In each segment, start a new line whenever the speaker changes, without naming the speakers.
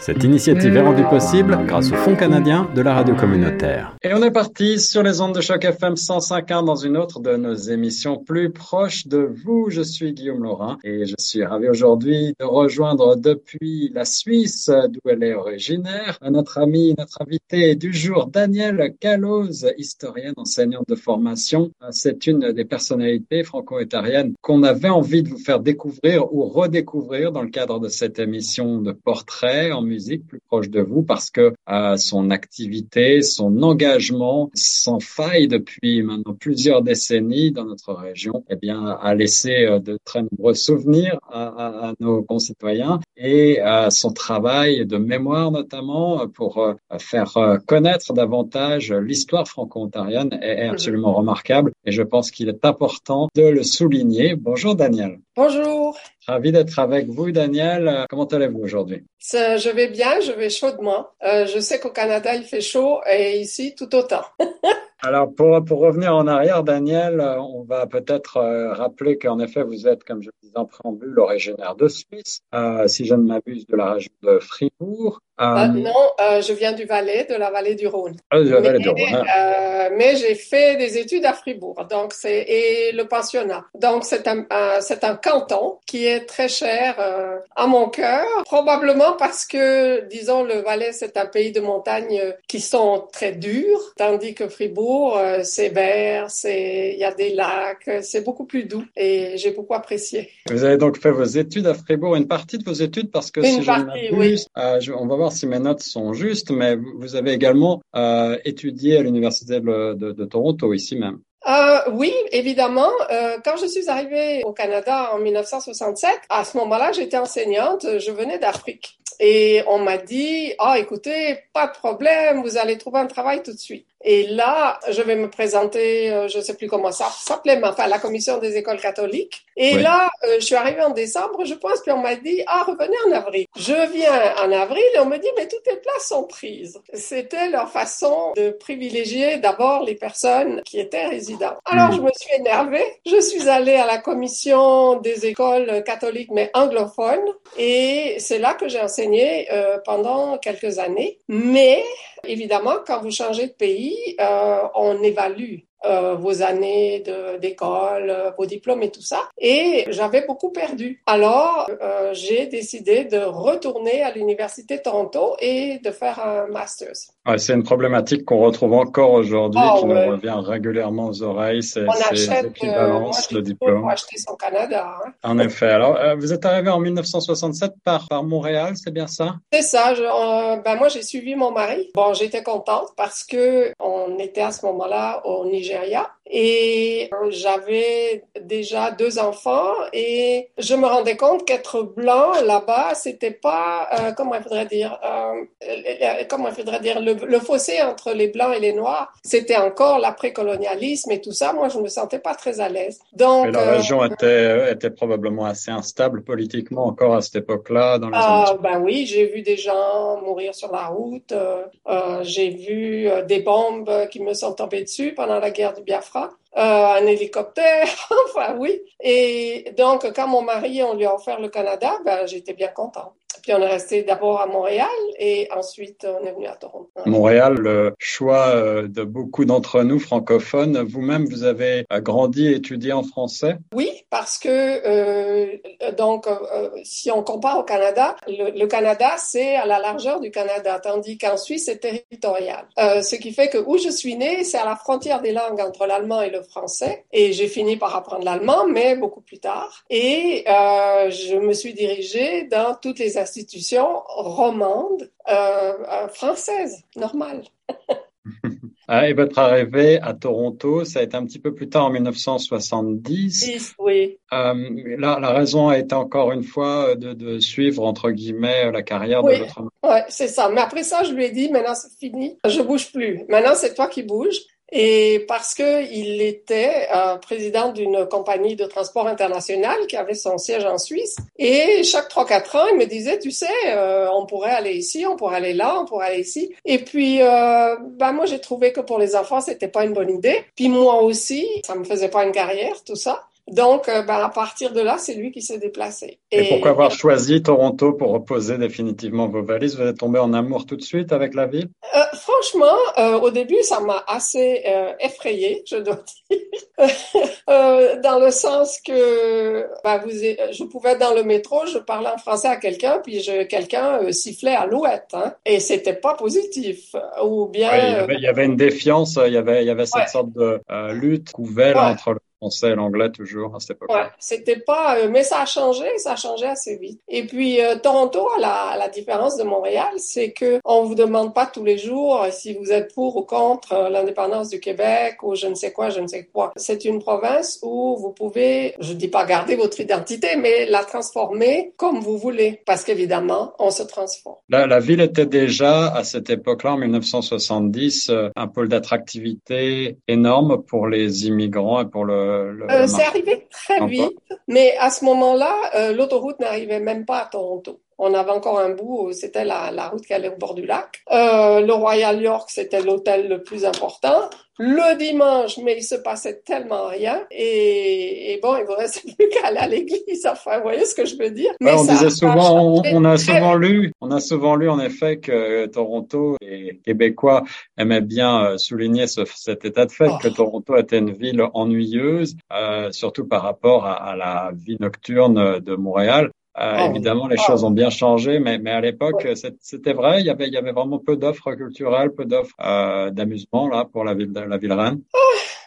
Cette initiative est rendue possible grâce au Fonds canadien de la radio communautaire.
Et on est parti sur les ondes de choc FM 105.1 dans une autre de nos émissions plus proches de vous. Je suis Guillaume Laurin et je suis ravi aujourd'hui de rejoindre depuis la Suisse, d'où elle est originaire, notre ami, notre invité du jour, Daniel Caloz, historienne, enseignante de formation. C'est une des personnalités franco-ontariennes qu'on avait envie de vous faire découvrir ou redécouvrir dans le cadre de cette émission de portrait en musique plus proche de vous parce que euh, son activité, son engagement sans faille depuis maintenant plusieurs décennies dans notre région, eh bien, a laissé euh, de très nombreux souvenirs à, nos concitoyens et euh, son travail de mémoire notamment pour euh, faire connaître davantage l'histoire franco-ontarienne est absolument remarquable et je pense qu'il est important de le souligner. Bonjour Daniel.
Bonjour.
Ravi d'être avec vous, Daniel. Comment allez-vous aujourd'hui?
Je vais bien, je vais chaudement. Euh, je sais qu'au Canada, il fait chaud et ici, tout autant.
Alors, pour, pour revenir en arrière, Daniel, on va peut-être euh, rappeler qu'en effet, vous êtes, comme je le disais en préambule, originaire de Suisse, euh, si je ne m'abuse, de la région de Fribourg.
Euh, non, euh, je viens du Valais, de la vallée du Rhône.
Ah, de la vallée
mais,
du Rhône.
Hein. mais j'ai fait des études à Fribourg, donc c'est et le pensionnat. Donc c'est un, c'est un canton qui est très cher à mon cœur, probablement parce que, disons, le Valais c'est un pays de montagne qui sont très durs, tandis que Fribourg c'est vert, c'est il y a des lacs, c'est beaucoup plus doux et j'ai beaucoup apprécié.
Vous avez donc fait vos études à Fribourg, une partie de vos études parce que
une
si
partie,
je
oui.
euh, je, on va voir si mes notes sont justes, mais vous avez également euh, étudié à l'université de, de, de, Toronto ici même.
Euh, oui, évidemment. Euh, quand je suis arrivée au Canada en 1967, à ce moment-là, j'étais enseignante. Je venais d'Afrique. Et on m'a dit, ah, oh, écoutez, pas de problème, vous allez trouver un travail tout de suite. Et là, je vais me présenter, euh, je ne sais plus comment ça s'appelait, mais enfin, la commission des écoles catholiques. Et là, euh, je suis arrivée en décembre, je pense, puis on m'a dit, ah, revenez en avril. Je viens en avril et on me dit, mais toutes les places sont prises. C'était leur façon de privilégier d'abord les personnes qui étaient résidentes. Alors, mmh. je me suis énervée. Je suis allée à la commission des écoles catholiques, mais anglophones. Et c'est là que j'ai enseigné euh, pendant quelques années. Mais, évidemment, quand vous changez de pays, euh, on évalue euh, vos années d'école, euh, vos diplômes et tout ça. Et j'avais beaucoup perdu. Alors, euh, j'ai décidé de retourner à l'Université de Toronto et de faire un master's.
Ouais, c'est une problématique qu'on retrouve encore aujourd'hui, oh, qui ouais. nous revient régulièrement aux oreilles. C'est l'équivalence,
euh,
le diplôme.
Pour acheter son Canada. Hein.
En effet. Alors, vous êtes arrivé en 1967 par, par Montréal, c'est bien ça?
C'est ça. Je, ben moi, j'ai suivi mon mari. Bon, j'étais contente parce que on était à ce moment-là au Nigeria et j'avais déjà deux enfants et je me rendais compte qu'être blanc là-bas, c'était pas, euh, comment il faudrait dire, euh, comment il faudrait dire, le, le, fossé entre les blancs et les noirs, c'était encore l'après-colonialisme et tout ça. Moi, je me sentais pas très à l'aise.
Donc, et la euh, région était, était probablement assez instable politiquement encore à cette époque-là. Dans les
ah, ben oui, j'ai vu des gens mourir sur la route. j'ai vu des bombes qui me sont tombées dessus pendant la guerre du Biafra. Euh, un hélicoptère, enfin oui. Et donc, quand mon mari, on lui a offert le Canada, ben, j'étais bien content. Puis on est resté d'abord à Montréal et ensuite on est venu à Toronto.
Montréal, le choix euh, de beaucoup d'entre nous francophones. Vous-même, vous avez grandi et étudié en français?
Oui, parce que euh, donc euh, si on compare au Canada, le, le Canada c'est à la largeur du Canada, tandis qu'en Suisse c'est territorial. Euh, ce qui fait que où je suis née, c'est à la frontière des langues entre l'allemand et le français. Et j'ai fini par apprendre l'allemand, mais beaucoup plus tard. Et euh, je me suis dirigée dans toutes les institutions romandes euh, euh, françaises, normales.
ah, et votre arrivée à Toronto, ça a été un petit peu plus tard, en 1970.
Oui.
Euh, la, la, raison a été encore une fois de, de suivre, entre guillemets, la carrière
oui.
de votre
Oui, c'est ça. Mais après ça, je lui ai dit, maintenant c'est fini, je bouge plus. Maintenant, c'est toi qui bouges. Et parce que il était euh, président d'une compagnie de transport international qui avait son siège en Suisse. Et chaque trois quatre ans, il me disait, tu sais, euh, on pourrait aller ici, on pourrait aller là, on pourrait aller ici. Et puis, euh, ben moi, j'ai trouvé que pour les enfants, c'était pas une bonne idée. Puis moi aussi, ça me faisait pas une carrière, tout ça. Donc, euh, ben, à partir de là, c'est lui qui s'est déplacé.
Et, pourquoi avoir choisi Toronto pour reposer définitivement vos valises? Vous êtes tombé en amour tout de suite avec la ville?
Euh, Franchement, euh, au début, ça m'a assez euh, effrayé, je dois dire, dans le sens que ben, vous, je pouvais être dans le métro, je parlais en français à quelqu'un, puis quelqu'un sifflait à l'ouette, hein, et c'était pas positif. Ou bien,
il, y avait, il, y avait, une défiance, il y avait, il y avait cette sorte de lutte couverte ouais. entre le français et l'anglais toujours à cette époque.
Ouais, c'était pas, euh, mais ça a changé, ça a changé assez vite. Et puis euh, Toronto, la, la différence de Montréal, c'est que on vous demande pas tous les jours si vous êtes pour ou contre euh, l'indépendance du Québec ou je ne sais quoi, je ne sais quoi. C'est une province où vous pouvez, je dis pas garder votre identité, mais la transformer comme vous voulez, parce qu'évidemment, on se transforme.
La, la ville était déjà à cette époque-là, en 1970, un pôle d'attractivité énorme pour les immigrants et pour le
euh, c'est arrivé très vite, mais à ce moment-là, euh, l'autoroute n'arrivait même pas à Toronto. On avait encore un bout, c'était la, la, route qui allait au bord du lac. Euh, le Royal York, c'était l'hôtel le plus important. Le dimanche, mais il se passait tellement rien. Et, et bon, il vous restait plus qu'à aller à l'église. Enfin, vous voyez ce que je veux dire.
Mais on disait souvent, on, on, a souvent lu, on a souvent lu en effet que Toronto et Québécois aimaient bien euh, souligner ce, cet état de fait, oh. que Toronto était une ville ennuyeuse, euh, surtout par rapport à, à la vie nocturne de Montréal. Euh, oh, évidemment, les oh. choses ont bien changé, mais, mais à l'époque, ouais. c'était vrai. Il y avait, il y avait vraiment peu d'offres culturelles, peu d'offres euh, d'amusement là pour la ville, la ville reine.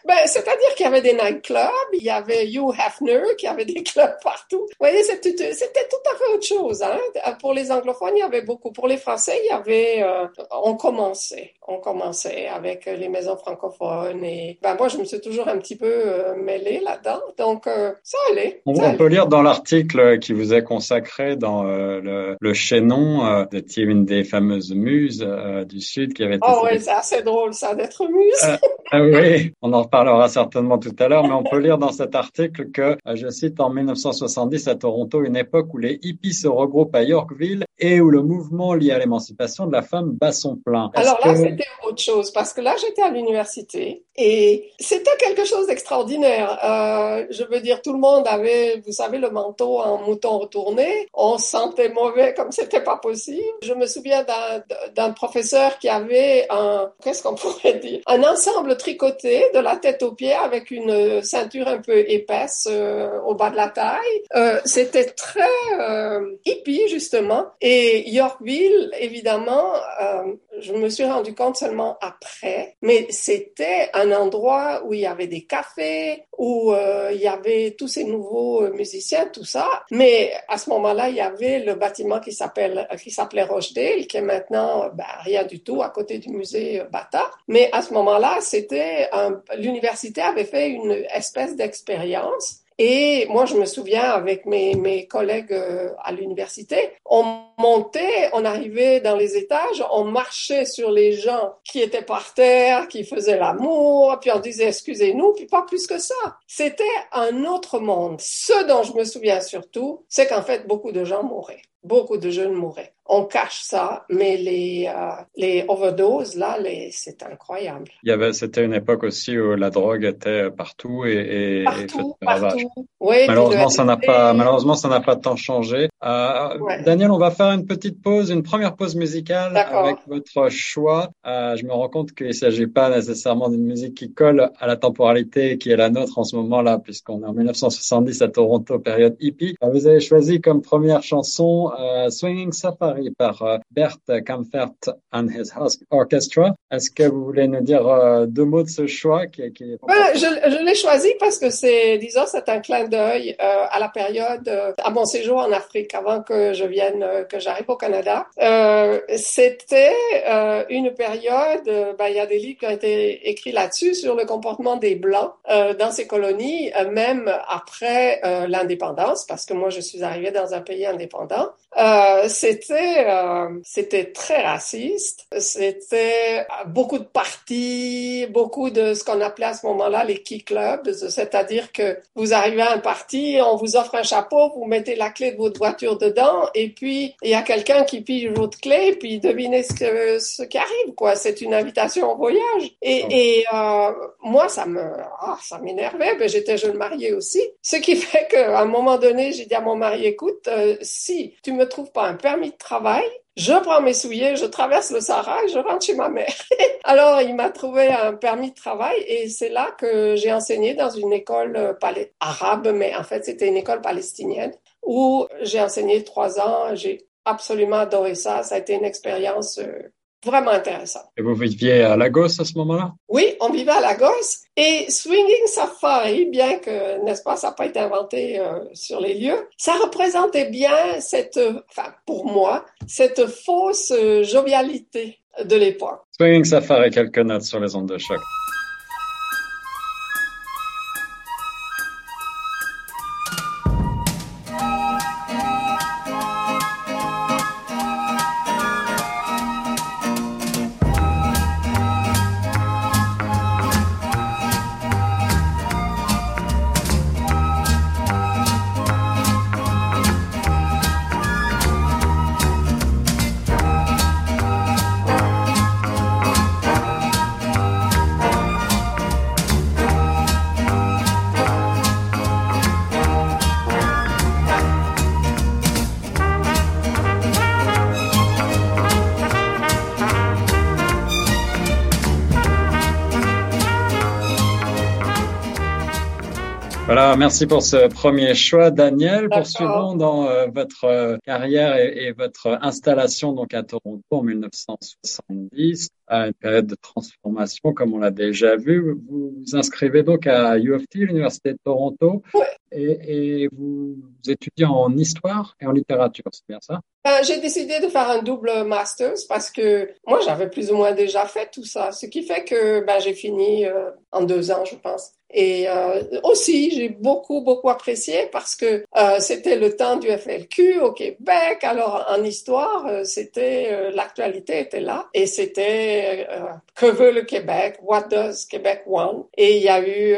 Ben, c'est-à-dire qu'il y avait des nightclubs, il y avait Hugh Hefner qui avait des clubs partout. Vous voyez, c'était tout à fait autre chose. Hein? Pour les anglophones, il y avait beaucoup. Pour les Français, il y avait, euh, on commençait, on commençait avec les maisons francophones et ben moi, je me suis toujours un petit peu euh, mêlée là-dedans, donc euh, ça allait.
On,
ça
on
allait.
peut lire dans l'article qui vous est consacré dans le, le chaînon de une des fameuses muses du Sud qui avait été.
Oh oui, c'est assez drôle ça d'être muse.
ah oui, on en parlera certainement tout à l'heure, mais on peut lire dans cet article que, je cite, en 1970 à Toronto, une époque où les hippies se regroupent à Yorkville et où le mouvement lié à l'émancipation de la femme bat son plein.
Alors là, que... c'était autre chose, parce que là, j'étais à l'université et c'était quelque chose d'extraordinaire. Euh, je veux dire, tout le monde avait, vous savez, le manteau en mouton retourné. On se sentait mauvais comme c'était pas possible. Je me souviens d'un professeur qui avait un, qu'est-ce qu'on pourrait dire, un ensemble tricoté de la tête aux pieds avec une ceinture un peu épaisse euh, au bas de la taille. Euh, c'était très euh, hippie justement. Et Yorkville, évidemment, euh, je me suis rendu compte seulement après, mais c'était un endroit où il y avait des cafés, où euh, il y avait tous ces nouveaux euh, musiciens, tout ça. Mais à ce moment-là, il y avait le bâtiment qui s'appelle qui s'appelait Rochdale, qui est maintenant ben, rien du tout à côté du musée Bata. Mais à ce moment-là, c'était l'université avait fait une espèce d'expérience et moi, je me souviens avec mes, mes collègues euh, à l'université, on montait, on arrivait dans les étages, on marchait sur les gens qui étaient par terre, qui faisaient l'amour, puis on disait excusez-nous, puis pas plus que ça. C'était un autre monde. Ce dont je me souviens surtout, c'est qu'en fait, beaucoup de gens mouraient. Beaucoup de jeunes mouraient on cache ça, mais les, euh, les overdoses, là, les, c'est incroyable.
Il y avait, c'était une époque aussi où la drogue était partout et, et
partout, et partout.
Oui, malheureusement, ça n'a pas, malheureusement, ça n'a pas tant changé. Euh, ouais. Daniel, on va faire une petite pause, une première pause musicale avec votre choix. Euh, je me rends compte qu'il ne s'agit pas nécessairement d'une musique qui colle à la temporalité qui est la nôtre en ce moment-là, puisqu'on est en 1970 à Toronto, période hippie. Euh, vous avez choisi comme première chanson euh, Swinging Safari par Bert Kampfert and his Orchestra. Est-ce que vous voulez nous dire deux mots de ce choix qui, qui...
Ben, je, je l'ai choisi parce que c'est, disons, c'est un clin d'œil à la période, à mon séjour en Afrique Avant que je vienne, euh, que j'arrive au Canada. Euh, c'était euh, une période, euh, ben, il y a des livres qui ont été écrits là-dessus sur le comportement des Blancs dans ces colonies, même après l'indépendance, parce que moi je suis arrivée dans un pays indépendant. c'était c'était très raciste. C'était beaucoup de partis, beaucoup de ce qu'on appelait à ce moment-là les key clubs, c'est-à-dire que vous arrivez à un parti, on vous offre un chapeau, vous mettez la clé de votre voiture dedans, et puis il y a quelqu'un qui pige votre clé, puis devinez ce, ce qui arrive, quoi. C'est une invitation au voyage. Et, et euh, moi, ça me, oh, ça m'énervait. Ben, j'étais jeune mariée aussi, ce qui fait qu'à un moment donné, j'ai dit à mon mari, écoute, euh, si tu me trouves pas un permis de travail, je prends mes souliers, je traverse le Sahara et je rentre chez ma mère. Alors, il m'a trouvé un permis de travail et c'est là que j'ai enseigné dans une école euh, arabe, mais en fait, c'était une école palestinienne où j'ai enseigné trois ans. J'ai absolument adoré ça. Ça a été une expérience euh, vraiment intéressante.
Et vous viviez à Lagos à ce moment-là?
Oui, on vivait à Lagos. Et Swinging Safari, bien que, n'est-ce pas, ça n'a pas été inventé euh, sur les lieux, ça représentait bien cette, enfin, pour moi, cette fausse euh, jovialité de l'époque.
Swinging Safari, quelques notes sur les ondes de choc. Merci pour ce premier choix, Daniel. Poursuivons dans euh, votre euh, carrière et, et, votre installation donc à Toronto en 1970, à une période de transformation comme on l'a déjà vu. Vous vous inscrivez donc à U of T, l'Université de Toronto, et, et vous, vous, étudiez en histoire et en littérature, c'est bien ça?
Ben, J'ai décidé de faire un double master's parce que moi j'avais plus ou moins déjà fait tout ça, ce qui fait que ben, j'ai fini euh, en deux ans, je pense. Et euh, aussi, j'ai beaucoup, beaucoup apprécié parce que euh, c'était le temps du FLQ au Québec. Alors, en histoire, euh, c'était euh, l'actualité était là et c'était euh, que veut le Québec? What does Québec want? Et il y a eu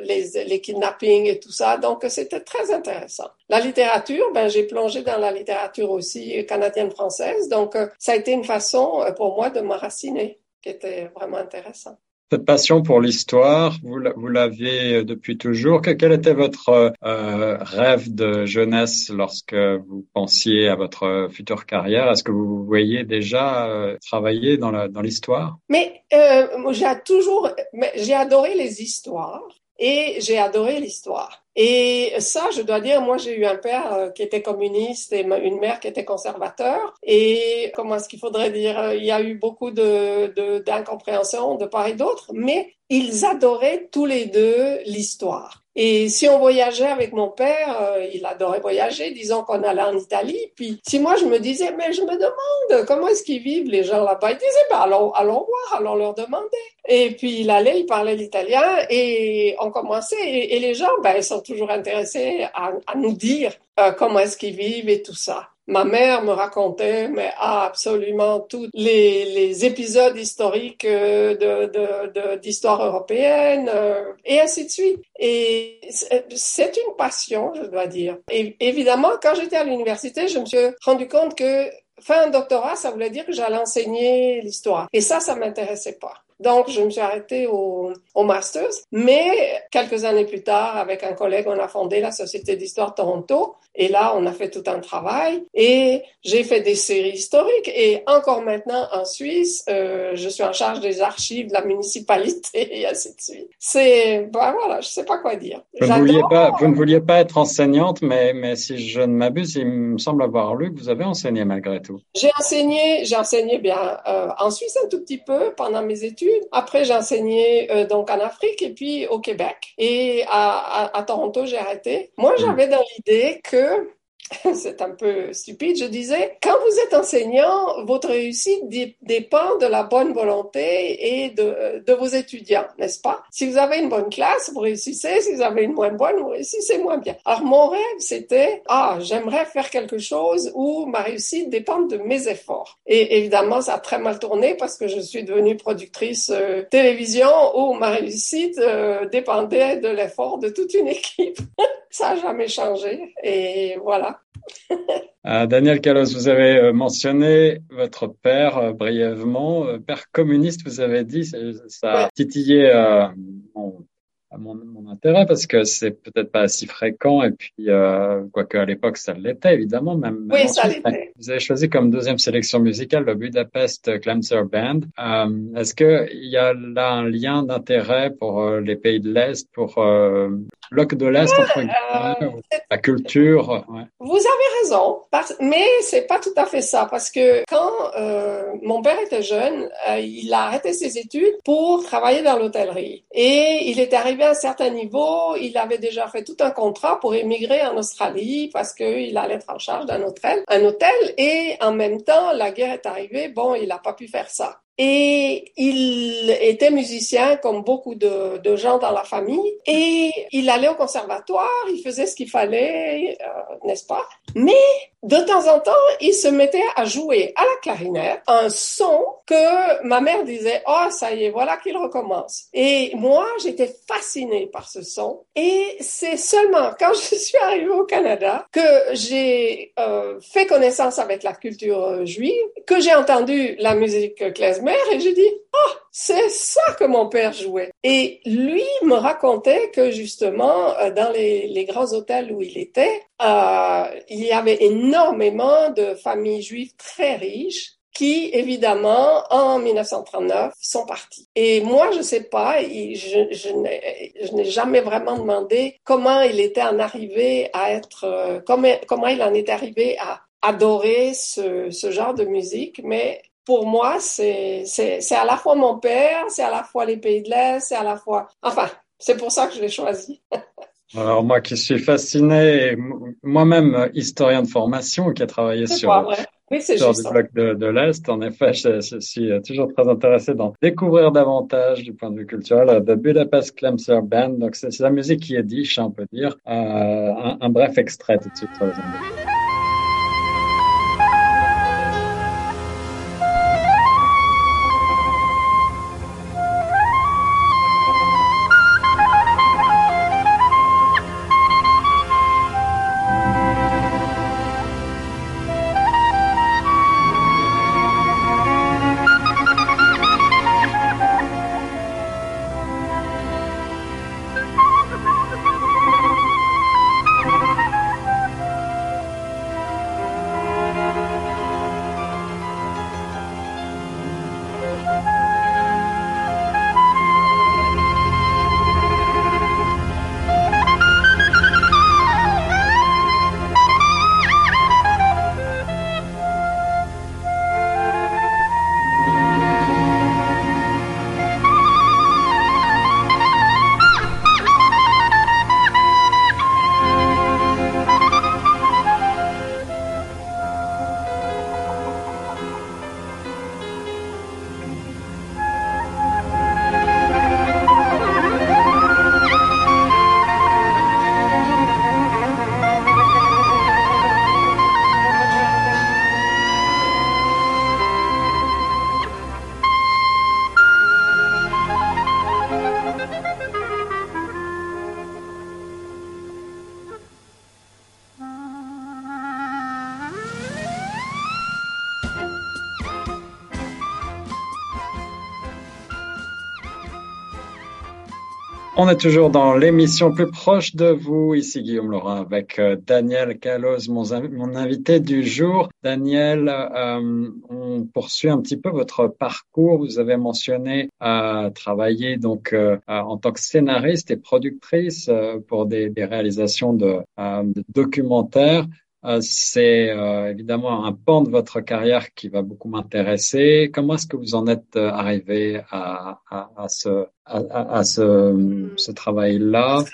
les, les kidnappings et tout ça. Donc, c'était très intéressant. La littérature, ben, j'ai plongé dans la littérature aussi canadienne-française. Donc, ça a été une façon pour moi de m'enraciner qui était vraiment intéressant.
Cette passion pour l'histoire, vous, l'aviez euh, depuis toujours. Quel était votre euh, rêve de jeunesse lorsque vous pensiez à votre future carrière? Est-ce que vous voyez déjà euh, travailler dans l'histoire?
Mais euh, j'ai toujours, j'ai adoré les histoires et j'ai adoré l'histoire. Et ça, je dois dire, moi, j'ai eu un père euh, qui était communiste et une mère qui était conservateur. Et comment est-ce qu'il faudrait dire, euh, il y a eu beaucoup de d'incompréhension de, de part et d'autre, mais ils adoraient tous les deux l'histoire. Et si on voyageait avec mon père, euh, il adorait voyager, disons qu'on allait en Italie, puis si moi je me disais, mais je me demande comment est-ce qu'ils vivent les gens là-bas, il disait, ben allons, allons voir, allons leur demander. Et puis il allait, il parlait l'italien et on commençait, et, les gens, ben, sont toujours intéressés à, à nous dire euh, comment est-ce qu'ils vivent et tout ça. Ma mère me racontait, mais absolument tous les, les, épisodes historiques euh, de, d'histoire de, européenne euh, et ainsi de suite. Et c'est une passion, je dois dire. Et évidemment, quand j'étais à l'université, je me suis rendu compte que faire un doctorat, ça voulait dire que j'allais enseigner l'histoire. Et ça, ça m'intéressait pas. Donc, je me suis arrêtée au, au Masters. Mais quelques années plus tard, avec un collègue, on a fondé la Société d'Histoire Toronto. Et là, on a fait tout un travail et j'ai fait des séries historiques. Et encore maintenant, en Suisse, euh, je suis en charge des archives de la municipalité et ainsi de suite. C'est, ben voilà, je sais pas quoi dire.
Vous ne, vouliez pas, vous ne vouliez pas être enseignante, mais, mais si je ne m'abuse, il me semble avoir lu que vous avez enseigné malgré tout.
J'ai enseigné, j'ai enseigné bien euh, en Suisse un tout petit peu pendant mes études. Après, j'ai enseigné euh, donc en Afrique et puis au Québec. Et à, à, à Toronto, j'ai arrêté. Moi, hmm. j'avais dans l'idée que c'est un peu stupide, je disais, quand vous êtes enseignant, votre réussite dépend de la bonne volonté et de, vos étudiants, n'est-ce pas? Si vous avez une bonne classe, vous réussissez. Si vous avez une moins bonne, vous réussissez moins bien. Alors, mon rêve, c'était, ah, j'aimerais faire quelque chose où ma réussite dépend de mes efforts. Et évidemment, ça a très mal tourné parce que je suis devenue productrice euh, télévision où ma réussite euh, dépendait de l'effort de toute une équipe. ça a jamais changé. Et voilà.
Euh, Daniel Calos, vous avez euh, mentionné votre père euh, brièvement, père communiste, vous avez dit, ça a titillé mon, mon, intérêt parce que c'est peut-être pas si fréquent et puis euh, quoique à l'époque ça l'était évidemment même.
Oui, ça l'était.
Vous avez choisi comme deuxième sélection musicale le Budapest Clemser Band. Euh, Est-ce que il y a là un lien d'intérêt pour euh, les pays de l'Est, pour euh, bloc de l'Est entre la culture? Ouais.
Vous avez raison, mais c'est pas tout à fait ça parce que quand mon père était jeune, il a arrêté ses études pour travailler dans l'hôtellerie et il est arrivé certain niveau, il avait déjà fait tout un contrat pour émigrer en Australie parce qu'il allait être en charge d'un hôtel, un hôtel, et en même temps, la guerre est arrivée, bon, il n'a pas pu faire ça. Et il était musicien comme beaucoup de, gens dans la famille. Et il allait au conservatoire, il faisait ce qu'il fallait, euh, n'est-ce pas? Mais de temps en temps, il se mettait à jouer à la clarinette un son que ma mère disait « Oh, ça y est, voilà qu'il recommence ». Et moi, j'étais fascinée par ce son. Et c'est seulement quand je suis arrivée au Canada que j'ai euh, fait connaissance avec la culture juive, que j'ai entendu la musique klezmer et j'ai dit, oh, c'est ça que mon père jouait. Et lui me racontait que justement, euh, dans les, grands hôtels où il était, euh, il y avait énormément de familles juives très riches qui, évidemment, en 1939, sont partis. Et moi, je sais pas, je, n'ai jamais vraiment demandé comment il était en arrivé à être, euh, comment, comment il en est arrivé à adorer ce, ce genre de musique, mais pour moi, c'est, à la fois mon père, c'est à la fois les pays de l'Est, c'est à la fois... Enfin, c'est pour ça que je l'ai choisi.
Alors moi qui suis fasciné, moi-même historien de formation qui a travaillé sur,
oui,
sur le bloc de, de l'Est, en effet, je, je, suis toujours très intéressé d'en découvrir davantage du point de vue culturel de Budapest Clemser Band. Donc c'est, la musique qui est diche, on peut dire. Euh, un, un, bref extrait tout de suite est toujours dans l'émission plus proche de vous. Ici Guillaume Laurent avec euh, Daniel Calos, mon, invité du jour. Daniel, euh, on poursuit un petit peu votre parcours. Vous avez mentionné euh, travailler donc en tant que scénariste et productrice pour des, réalisations de documentaires. Euh, c'est euh, évidemment un pan de votre carrière qui va beaucoup m'intéresser. Comment est-ce que vous en êtes arrivé à, à, à ce, à, à ce, ce travail-là?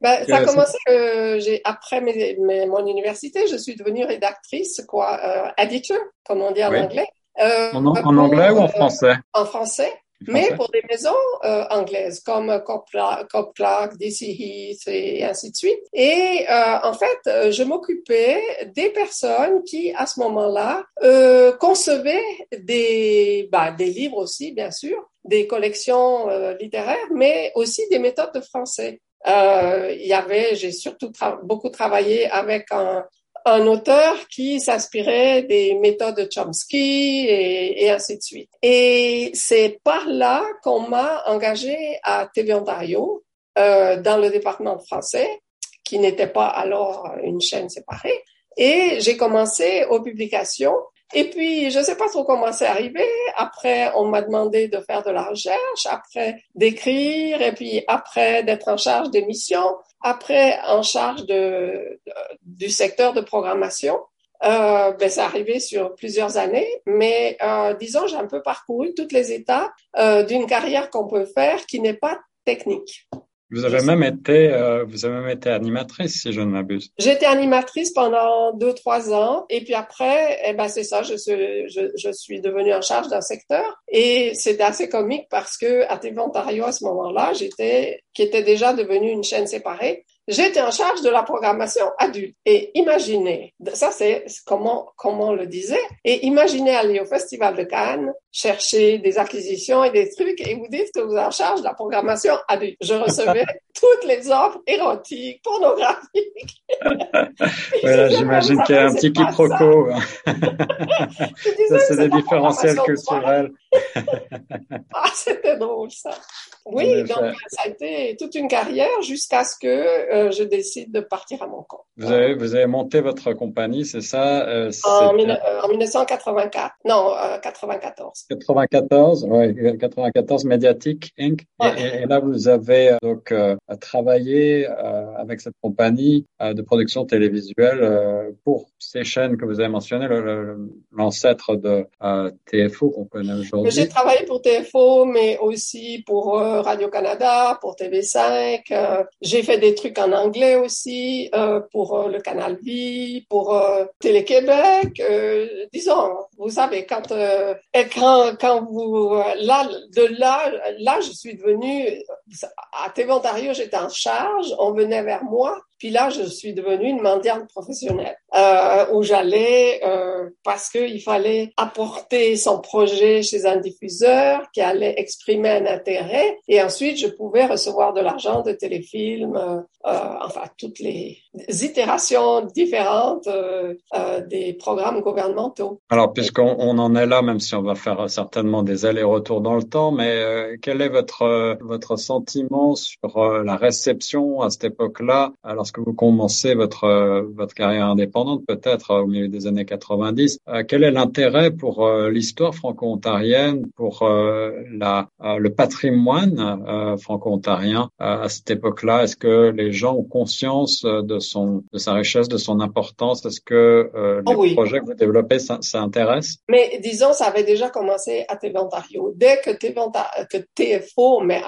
Ben, Ça a commencé que j'ai après mes, mes, mon université, je suis devenue rédactrice, quoi, euh, editor, comme on dit en anglais.
en, en anglais ou en français?
En français mais pour des maisons euh, anglaises comme Coplark, DC Heath et ainsi de suite. Et euh, en fait, euh, je m'occupais des personnes qui, à ce moment-là, euh, concevaient des, bah, des livres aussi, bien sûr, des collections euh, littéraires, mais aussi des méthodes de français. il y avait, j'ai surtout beaucoup travaillé avec un, un auteur qui s'inspirait des méthodes de Chomsky et, et ainsi de suite. Et c'est par là qu'on m'a engagé à TV Ontario euh, dans le département français, qui n'était pas alors une chaîne séparée. Et j'ai commencé aux publications et puis, je ne sais pas trop comment c'est arrivé. Après, on m'a demandé de faire de la recherche, après d'écrire, et puis après d'être en charge des missions, après en charge de, du secteur de programmation. Euh, ben, c'est arrivé sur plusieurs années, mais euh, disons, j'ai un peu parcouru toutes les étapes euh, d'une carrière qu'on peut faire qui n'est pas technique.
Vous avez même été, euh, vous avez même été animatrice, si je ne m'abuse.
J'étais animatrice pendant deux, trois ans, et puis après, eh ben c'est ça, je suis, je, je suis devenue en charge d'un secteur, et c'était assez comique parce que à TV Ontario à ce moment-là, j'étais, qui était déjà devenue une chaîne séparée, J'étais en charge de la programmation adulte. Et imaginez, ça c'est comment, comment on le disait, et imaginez aller au Festival de Cannes, chercher des acquisitions et des trucs, et vous dites que vous êtes en charge de la programmation adulte. Je recevais toutes les offres érotiques, pornographiques.
voilà, j'imagine qu'il y a un petit quiproquo. ça, c'est des différentiels culturels.
ah, c'était drôle, ça. Oui, donc ça a été toute une carrière jusqu'à ce que euh, je décide de partir à mon compte.
Vous avez, vous avez monté votre compagnie, c'est ça
euh, en, en, 1984. Non, euh, 94.
94, oui, 94 Mediatic Inc. Et, et, là, vous avez euh, donc euh, travaillé avec cette compagnie de production télévisuelle pour ces chaînes que vous avez mentionnées, l'ancêtre de TFO qu'on connaît aujourd'hui.
J'ai travaillé pour TFO, mais aussi pour Radio-Canada, pour TV5. Euh, j'ai fait des trucs en anglais aussi euh, pour euh, le Canal Vie, pour Télé-Québec. disons, vous savez, quand, quand, quand vous... Là, de là, là, je suis devenue... À TV Ontario, j'étais en charge. On venait vers moi puis là, je suis devenue une mendiante professionnelle euh, où j'allais euh, parce qu'il fallait apporter son projet chez un diffuseur qui allait exprimer un intérêt et ensuite je pouvais recevoir de l'argent de téléfilms, euh, enfin toutes les itérations différentes des programmes gouvernementaux.
Alors puisqu'on on en est là, même si on va faire certainement des allers-retours dans le temps, mais quel est votre votre sentiment sur la réception à cette époque-là? Lorsque que vous commencez votre votre carrière indépendante, peut-être au milieu des années 90. Euh, quel est l'intérêt pour euh, l'histoire franco-ontarienne, pour euh, la le patrimoine franco-ontarien à cette époque-là? Est-ce que les gens ont conscience de son de sa richesse, de son importance? Est-ce que les oh projets que vous développez ça, ça, intéresse
Mais disons, ça avait déjà commencé à TV Ontario. Dès que TV Ontario, que TFO, mais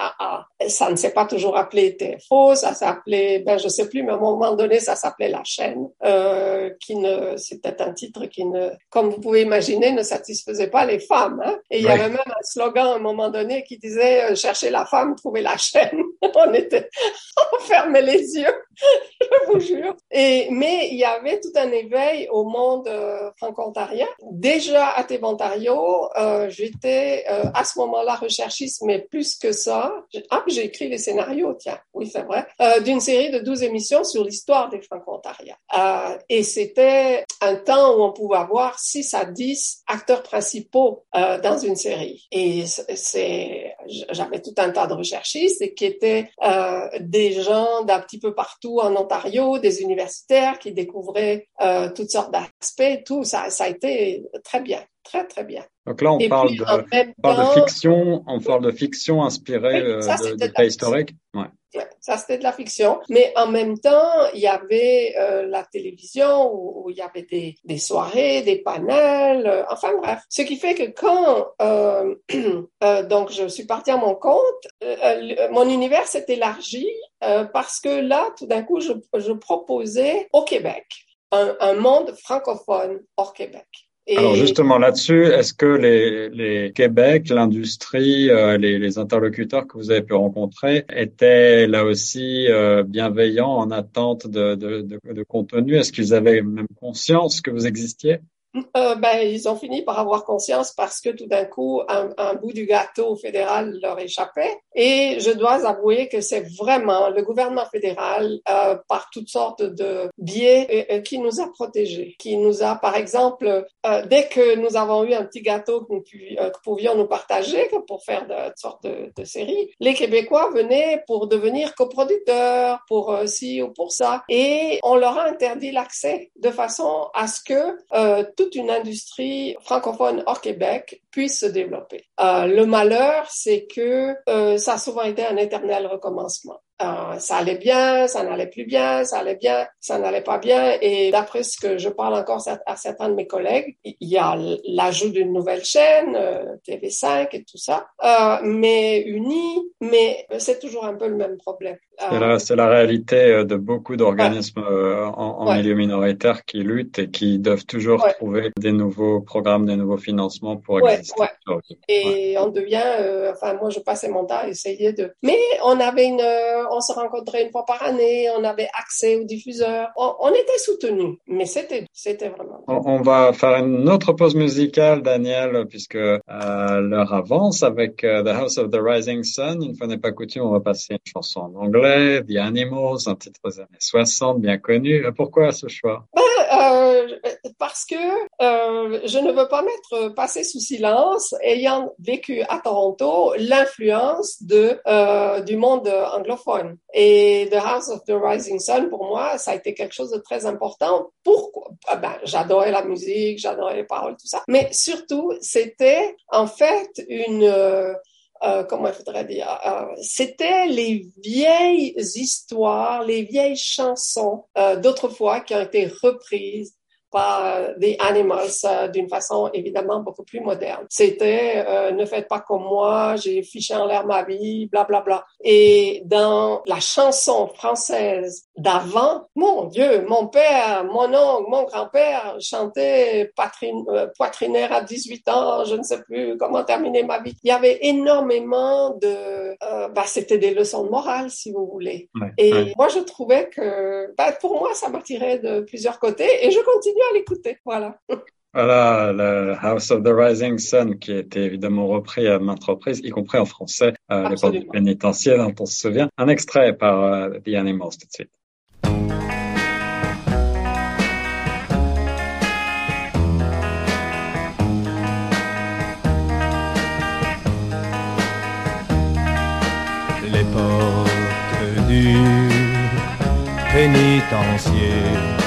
ça ne s'est pas toujours appelé TFO, ça s'appelait, ben je sais plus, mais un moment donné, ça s'appelait La chaîne, euh, qui ne, c'était un titre qui ne, comme vous pouvez imaginer, ne satisfaisait pas les femmes. Hein? Et il y avait même un slogan à un moment donné qui disait euh, chercher la femme, trouver la chaîne. On était, on fermait les yeux, je vous jure. Et mais il y avait tout un éveil au monde euh, franco-ontarien. Déjà à Ontario, euh, j'étais à ce moment-là recherchiste, mais plus que ça. Ah, j'ai écrit les scénarios, tiens, oui c'est vrai, d'une série de 12 émissions sur l'histoire des franco-ontariens. Euh, et c'était un temps où on pouvait avoir 6 à 10 acteurs principaux euh, dans une série. Et c'est, j'avais tout un tas de recherchistes qui étaient euh, des gens d'un petit peu partout en Ontario, des universitaires qui découvraient toutes sortes d'aspects. Tout ça, ça a été très bien, très très bien.
Donc là, on, parle de, on parle de, fiction, on parle de fiction inspirée euh, de, de faits historiques. Ouais.
Ça c'était de la fiction, mais en même temps, il y avait euh, la télévision où, il y avait des, des soirées, des panels, euh, enfin bref. Ce qui fait que quand euh, euh donc je suis partie à mon compte, mon univers s'est élargi parce que là, tout d'un coup, je, je proposais au Québec un, un monde francophone hors Québec.
Alors justement là-dessus, est-ce que les, les Québec, l'industrie, euh, les, les, interlocuteurs que vous avez pu rencontrer étaient là aussi euh, bienveillants en attente de, de, de, de contenu? Est-ce qu'ils avaient même conscience que vous existiez?
Euh, ben, ils ont fini par avoir conscience parce que tout d'un coup, un, un, bout du gâteau fédéral leur échappait. Et je dois avouer que c'est vraiment le gouvernement fédéral, euh, par toutes sortes de biais, euh, euh qui nous a protégés, qui nous a, par exemple, euh, dès que nous avons eu un petit gâteau que nous que pouvions nous partager pour faire de, de sortes de, de, séries, les Québécois venaient pour devenir coproducteurs, pour ci ou pour ça, et on leur a interdit l'accès de façon à ce que tout une industrie francophone hors Québec puisse se développer. Euh, le malheur, c'est que euh, ça a souvent été un éternel recommencement. Euh, ça allait bien, ça n'allait plus bien, ça allait bien, ça n'allait pas bien. Et d'après ce que je parle encore à certains de mes collègues, il y a l'ajout d'une nouvelle chaîne, euh, TV5 et tout ça, euh, mais unis, mais c'est toujours un peu le même problème.
C'est la, la, réalité de beaucoup d'organismes en, en milieu minoritaire qui luttent et qui doivent toujours trouver des nouveaux programmes, des nouveaux financements pour exister.
Et on devient, enfin moi je passais mon temps à essayer de... Mais on avait une on se rencontrait une fois par année, on avait accès aux diffuseurs, on, était soutenus, mais c'était, c'était vraiment.
On, va faire une autre pause musicale, Daniel, puisque euh, l'heure avance avec euh, The House of the Rising Sun. Une fois n'est pas coutume, on va passer une chanson en anglais, The Animals, un titre des années 60, bien connu. Pourquoi ce choix?
Ben, euh, parce que euh, je ne veux pas mettre passé sous silence, ayant vécu à Toronto, l'influence de euh, du monde anglophone. Et The House of the Rising Sun, pour moi, ça a été quelque chose de très important. Pourquoi? Ah ben, J'adorais la musique, j'adorais les paroles, tout ça. Mais surtout, c'était en fait une euh, comment il faudrait dire, euh, c'était les vieilles histoires, les vieilles chansons euh, d'autrefois qui ont été reprises par des animals euh, d'une façon évidemment beaucoup plus moderne. C'était euh, ne faites pas comme moi, j'ai fiché en l'air ma vie, bla bla bla. Et dans la chanson française d'avant, mon Dieu, mon père, mon oncle, mon grand-père chantait euh, poitrinaire à 18 ans, je ne sais plus comment terminer ma vie. Il y avait énormément de, euh, bah, c'était des leçons de morale si vous voulez. et moi je trouvais que, bah, pour moi ça m'attirait de plusieurs côtés et je continue à l'écouter. Voilà.
Voilà, le House of the Rising Sun, qui a été évidemment repris à maintes reprises, y compris en français, à l'époque du pénitencier, dont on se souvient. Un extrait par uh, The Animals tout de suite.
Les portes du pénitencier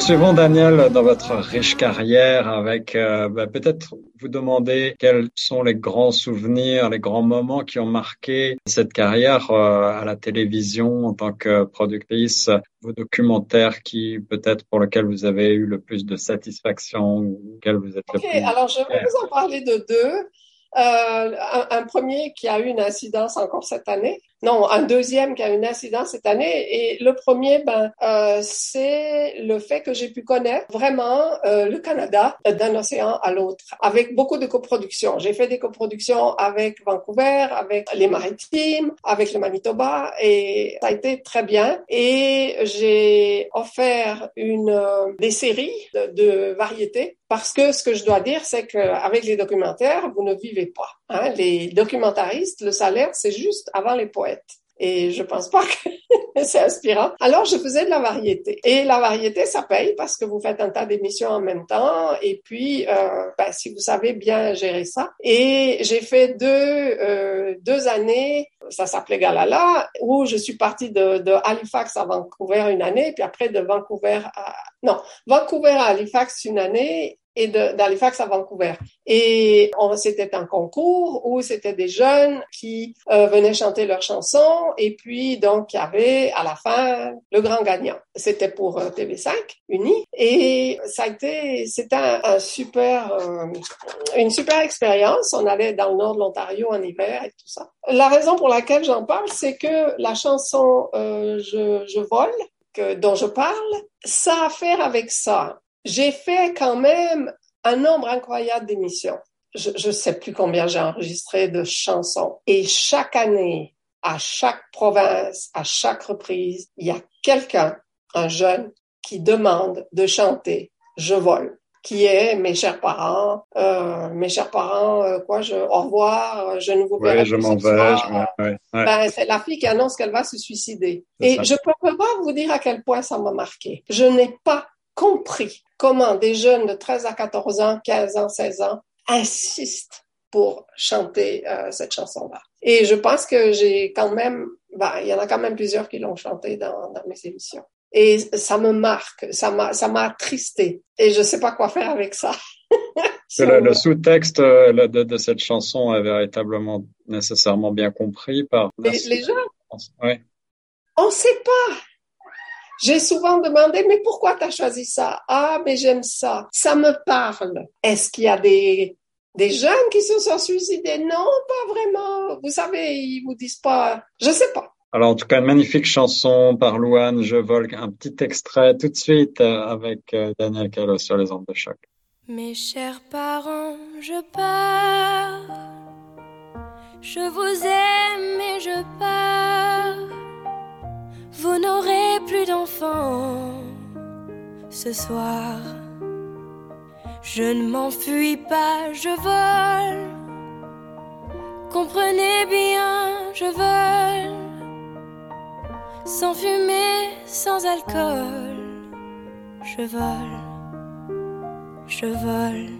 Poursuivons Daniel dans votre riche carrière avec euh, bah, peut-être vous demander quels sont les grands souvenirs, les grands moments qui ont marqué cette carrière euh, à la télévision en tant que productrice, vos documentaires qui peut-être pour lesquels vous avez eu le plus de satisfaction ou auxquels vous êtes le plus.
Alors je vais vous en parler de deux. Euh, un, un, premier qui a eu une incidence encore cette année. Non, un deuxième qui a eu une incidence cette année. Et le premier, ben, euh, c'est le fait que j'ai pu connaître vraiment euh, le Canada d'un océan à l'autre, avec beaucoup de coproductions. J'ai fait des coproductions avec Vancouver, avec les Maritimes, avec le Manitoba, et ça a été très bien. Et j'ai offert une euh, des séries de, de variétés parce que ce que je dois dire, c'est qu'avec les documentaires, vous ne vivez pas. Hein. Les documentaristes, le salaire, c'est juste avant les poètes. Et je pense pas que c'est inspirant. Alors, je faisais de la variété. Et la variété, ça paye parce que vous faites un tas d'émissions en même temps. Et puis, euh, ben, si vous savez bien gérer ça. Et j'ai fait deux, euh, deux années, ça s'appelait Galala, où je suis partie de, de Halifax à Vancouver une année, puis après de Vancouver à... Non, Vancouver à Halifax une année, et d'Halifax à Vancouver. Et c'était un concours où c'était des jeunes qui euh, venaient chanter leurs chansons et puis donc il y avait à la fin le grand gagnant. C'était pour euh, TV5 Uni et ça a été c'était un, super euh, une super expérience. On allait dans le nord de l'Ontario en hiver et tout ça. La raison pour laquelle j'en parle, c'est que la chanson je, vole dont je parle, ça a à faire avec ça j'ai fait quand même un nombre incroyable d'émissions. Je ne sais plus combien j'ai enregistré de chansons. Et chaque année, à chaque province, à chaque reprise, il y a quelqu'un, un jeune, qui demande de chanter Je vole qui est mes chers parents, euh, mes chers parents, euh, quoi, je, au revoir, je ne vous verrai
ouais, je m'en vais. Je ouais,
ben, c'est la fille qui annonce qu'elle va se suicider. Et ça. je peux pas vous dire à quel point ça m'a marqué. Je n'ai pas compris comment des jeunes de 13 à 14 ans, 15 ans, 16 ans insistent pour chanter euh, cette chanson-là. Et je pense que j'ai quand même, bah, il y en a quand même plusieurs qui l'ont chanté dans, dans, mes émissions. Et ça me marque, ça m'a, ça m'a attristé. Et je sais pas quoi faire avec ça.
le, le sous-texte euh, de, de, cette chanson est véritablement nécessairement bien compris par
les, les gens?
Oui.
On sait pas. J'ai souvent demandé, mais pourquoi tu as choisi ça? Ah, mais j'aime ça. Ça me parle. Est-ce qu'il y a des, des jeunes qui se sont suicidés? Non, pas vraiment. Vous savez, ils vous disent pas, je sais pas.
Alors, en tout cas, une magnifique chanson par Louane, Je vole, un petit extrait tout de suite euh, avec euh, Daniel Callo sur les ondes de choc.
Mes chers parents, je pars. Je vous aime et je pars. Vous n'aurez plus d'enfants ce soir. Je ne m'enfuis pas, je vole. Comprenez bien, je vole. Sans fumée, sans alcool. Je vole, je vole.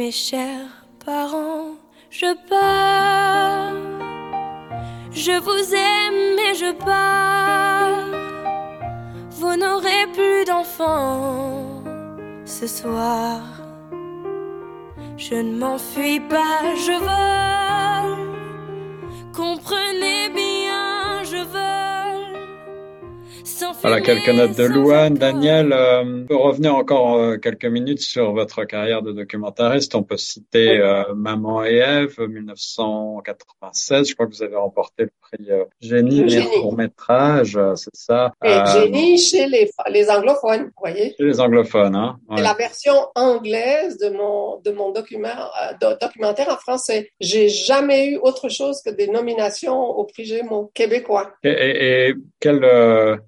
Mes chers parents, je pars. Je vous aime et je pars. Vous n'aurez plus d'enfants ce soir. Je ne m'enfuis pas, je vole. Comprenez bien,
Voilà quelques notes de Louane. Daniel, euh, on peut revenir encore euh, quelques minutes sur votre carrière de documentariste. On peut citer euh, Maman et Ève, 1996. Je crois que vous avez remporté le prix euh, Génie, meilleur court métrage, c'est ça?
Et Génie chez les, les anglophones, vous voyez?
Chez les anglophones, hein.
Ouais. C'est la version anglaise de mon de mon document documentaire en français. J'ai jamais eu autre chose que des nominations au prix Gémeaux québécois.
Et, et, et quel,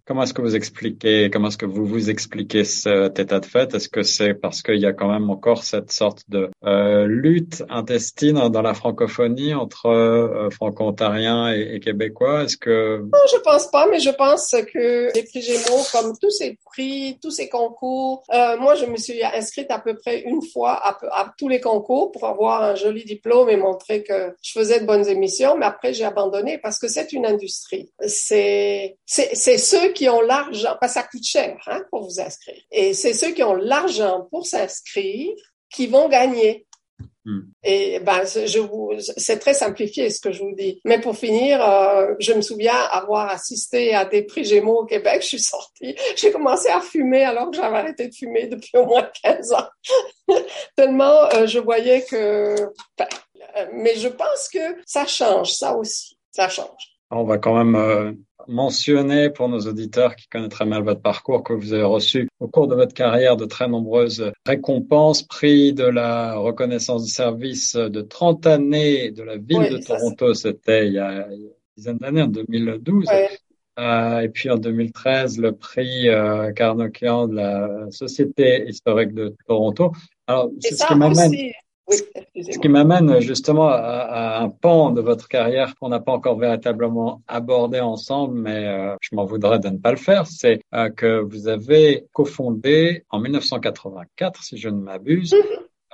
comment est-ce que vous expliquez, comment est-ce que vous vous expliquez cet état de fait? Est-ce que c'est parce qu'il y a quand même encore cette sorte de euh, lutte intestine dans la francophonie entre euh, franco-ontariens et, québécois? Est-ce que
Non, je pense pas, mais je pense que les prix Gémeaux, comme tous ces prix, tous ces concours, euh, moi je me suis inscrite à peu près une fois à, à, tous les concours pour avoir un joli diplôme et montrer que je faisais de bonnes émissions, mais après j'ai abandonné parce que c'est une industrie. C'est c'est ceux qui ont l'argent, parce que ça coûte cher hein, pour vous inscrire. Et c'est ceux qui ont l'argent pour s'inscrire qui vont gagner. Hmm. Et ben, je vous, c'est très simplifié ce que je vous dis. Mais pour finir, euh, je me souviens avoir assisté à des prix Gémeaux au Québec. Je suis sortie, j'ai commencé à fumer alors que j'avais arrêté de fumer depuis au moins 15 ans. Tellement euh, je voyais que. Ben, mais je pense que ça change, ça aussi, ça change.
On va quand même euh, mentionner pour nos auditeurs qui connaîtraient mal votre parcours que vous avez reçu au cours de votre carrière de très nombreuses récompenses, prix de la reconnaissance du service de 30 années de la ville
oui,
de Toronto, c'était il, y a une dizaine d'années, en 2012.
Ouais.
Euh, et puis en 2013, le prix euh, de la Société historique de Toronto. Alors, c'est ce qui m'amène.
Oui,
Ce qui m'amène justement à, à, un pan de votre carrière qu'on n'a pas encore véritablement abordé ensemble, mais euh, je m'en voudrais de ne pas le faire, c'est euh, que vous avez cofondé en 1984, si je ne m'abuse,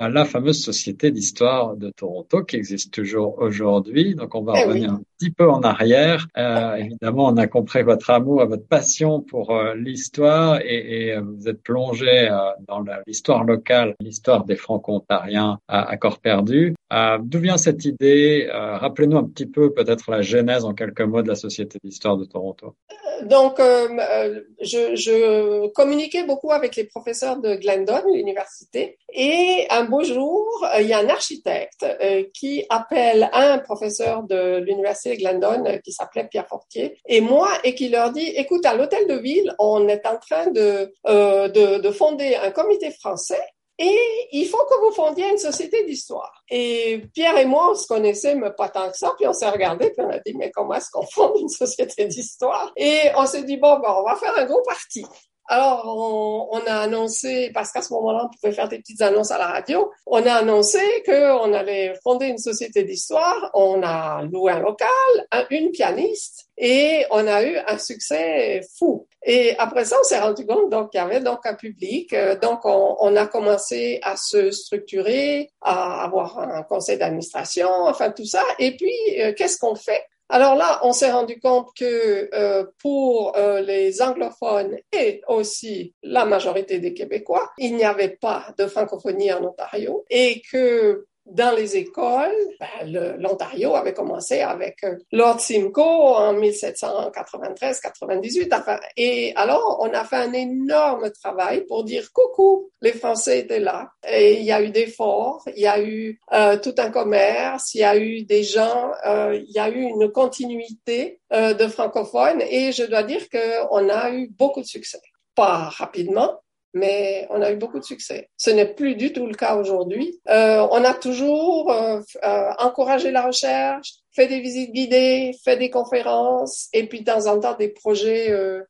mm-hmm.
la fameuse Société d'histoire de Toronto qui existe toujours aujourd'hui. Donc on va
eh
revenir
oui.
un petit peu en arrière. Euh, évidemment, on a compris votre amour, votre passion pour euh, l'histoire et, et, vous êtes plongé euh, dans l'histoire locale, l'histoire des Franco-Ontariens à, à, corps perdu. Euh, d'où vient cette idée? Euh, Rappelez-nous un petit peu peut-être la genèse en quelques mots de la Société d'histoire de Toronto.
Donc, euh, je, je, communiquais beaucoup avec les professeurs de Glendon, l'université, et un beau jour, il y a un architecte qui appelle un professeur de l'université Glendon qui s'appelait Pierre Fortier et moi et qui leur dit écoute à l'hôtel de ville on est en train de, euh, de, de fonder un comité français et il faut que vous fondiez une société d'histoire. Et Pierre et moi, on se connaissait, mais pas tant que ça. Puis on s'est regardé, puis on a dit, mais comment est-ce qu'on fonde une société d'histoire? Et on s'est dit, bon, ben, on va faire un gros parti. Alors, on, on, a annoncé, parce qu'à ce moment-là, on pouvait faire des petites annonces à la radio, on a annoncé qu'on allait fonder une société d'histoire. On a loué un local, un, une pianiste, et on a eu un succès fou. Et après ça, on s'est rendu compte donc qu'il y avait donc un public. Donc, on, on, a commencé à se structurer, à avoir un conseil d'administration, enfin tout ça. Et puis, euh, qu'est-ce qu'on fait? Alors là, on s'est rendu compte que euh, pour euh, les anglophones et aussi la majorité des Québécois, il n'y avait pas de francophonie en Ontario et que dans les écoles, ben, l'Ontario avait commencé avec euh, Lord Simcoe en 1793-98. Enfin, et alors, on a fait un énorme travail pour dire coucou, les Français étaient là. Et il y a eu des forts, il y a eu euh, tout un commerce, il y a eu des gens, euh, il y a eu une continuité de francophones. Et je dois dire qu'on a eu beaucoup de succès. Pas rapidement, mais on a eu beaucoup de succès. Ce n'est plus du tout le cas aujourd'hui. Euh, on a toujours euh, euh, encouragé la recherche, fait des visites guidées, fait des conférences, et puis de temps en temps des projets euh,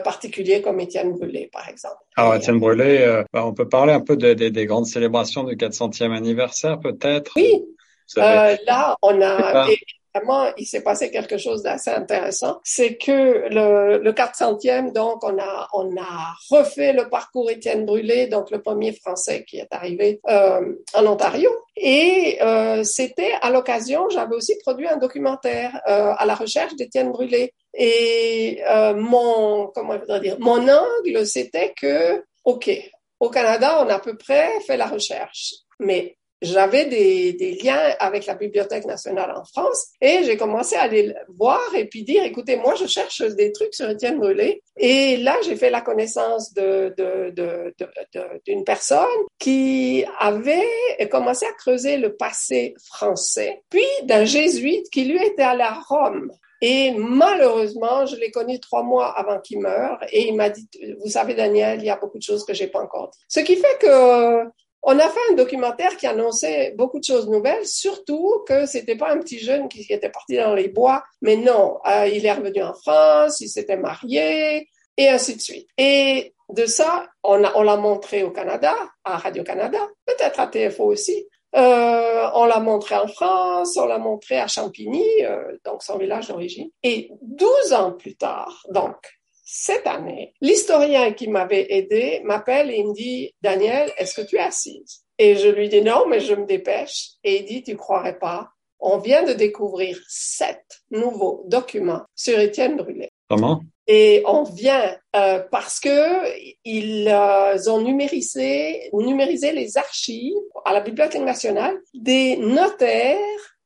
particuliers comme Étienne Brûlé, par exemple.
Alors, Étienne Brûlé, bah, on peut parler un peu de, de, des grandes célébrations du 400e anniversaire, peut-être?
Oui. là, on a il s'est passé quelque chose d'assez intéressant. C'est que le, le 400e, donc, on a, refait le parcours Étienne Brûlé, donc le premier Français qui est arrivé euh, en Ontario. Et euh, c'était à l'occasion, j'avais aussi produit un documentaire euh, à la recherche d'Étienne Brûlé. Et mon, mon angle, c'était que, OK, au Canada, on a à peu près fait la recherche. Mais j'avais des, liens avec la Bibliothèque nationale en France et j'ai commencé à aller voir et puis dire, écoutez, moi, je cherche des trucs sur Étienne Brûlé. Et là, j'ai fait la connaissance d'une personne qui avait commencé à creuser le passé français, puis d'un jésuite qui lui était allé à Rome et malheureusement, je l'ai connu trois mois avant qu'il meure et il m'a dit, vous savez, Daniel, il y a beaucoup de choses que j'ai pas encore dit. Ce qui fait que on a fait un documentaire qui annonçait beaucoup de choses nouvelles, surtout que c'était pas un petit jeune qui était parti dans les bois, mais non, euh, il est revenu en France, il s'était marié et ainsi de suite. Et de ça, on, l'a montré au Canada, à Radio-Canada, peut-être à TFO aussi. Euh, on l'a montré en France, on l'a montré à Champigny, euh, donc son village d'origine. Et 12 ans plus tard, donc cette année, l'historien qui m'avait aidé m'appelle et il me dit, Daniel, est-ce que tu es assise? Et je lui dis non, mais je me dépêche. Et il dit, tu croirais pas, on vient de découvrir sept nouveaux documents sur Étienne Brûlé.
Comment?
Et on vient euh, parce que ils euh, ont numérisé, numérisé les archives à la Bibliothèque nationale des notaires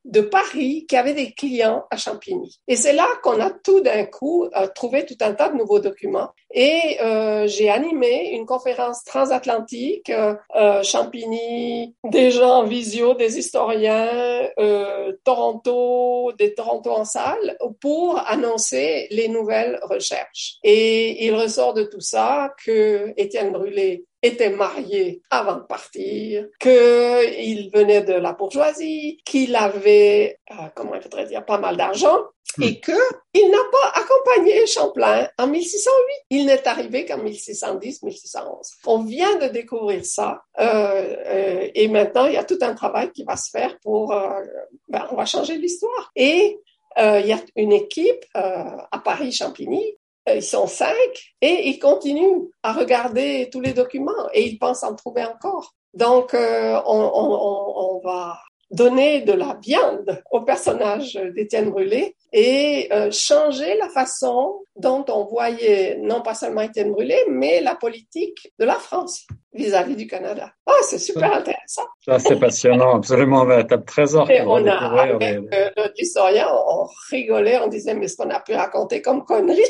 de Paris qui avait des clients à Champigny. Et c'est là qu'on a tout d'un coup euh, trouvé tout un tas de nouveaux documents. Et euh, j'ai animé une conférence transatlantique, euh, euh Champigny, des gens en visio, des historiens, euh, Toronto, des Toronto en salle, pour annoncer les nouvelles recherches. Et il ressort de tout ça que Étienne Brûlé était marié avant de partir, qu'il venait de la bourgeoisie, qu'il avait, euh, comment il faudrait dire, pas mal d'argent, hmm. et que il n'a pas accompagné Champlain en 1608. Il n'est arrivé qu'en 1610-1611. On vient de découvrir ça, euh, euh, et maintenant il y a tout un travail qui va se faire pour, euh, ben, on va changer l'histoire. Et euh, il y a une équipe à Paris-Champigny euh, ils sont cinq et ils continuent à regarder tous les documents et ils pensent en trouver encore. Donc, euh, on, va donner de la viande au personnage d'Étienne Brûlé et euh, changer la façon dont on voyait non pas seulement Étienne Brûlé, mais la politique de la France vis-à-vis du Canada. Ah, c'est super intéressant.
Ça, c'est passionnant, absolument véritable trésor.
Et on a, avec euh, notre historien, on, rigolait, on disait, mais ce qu'on a pu raconter comme conneries.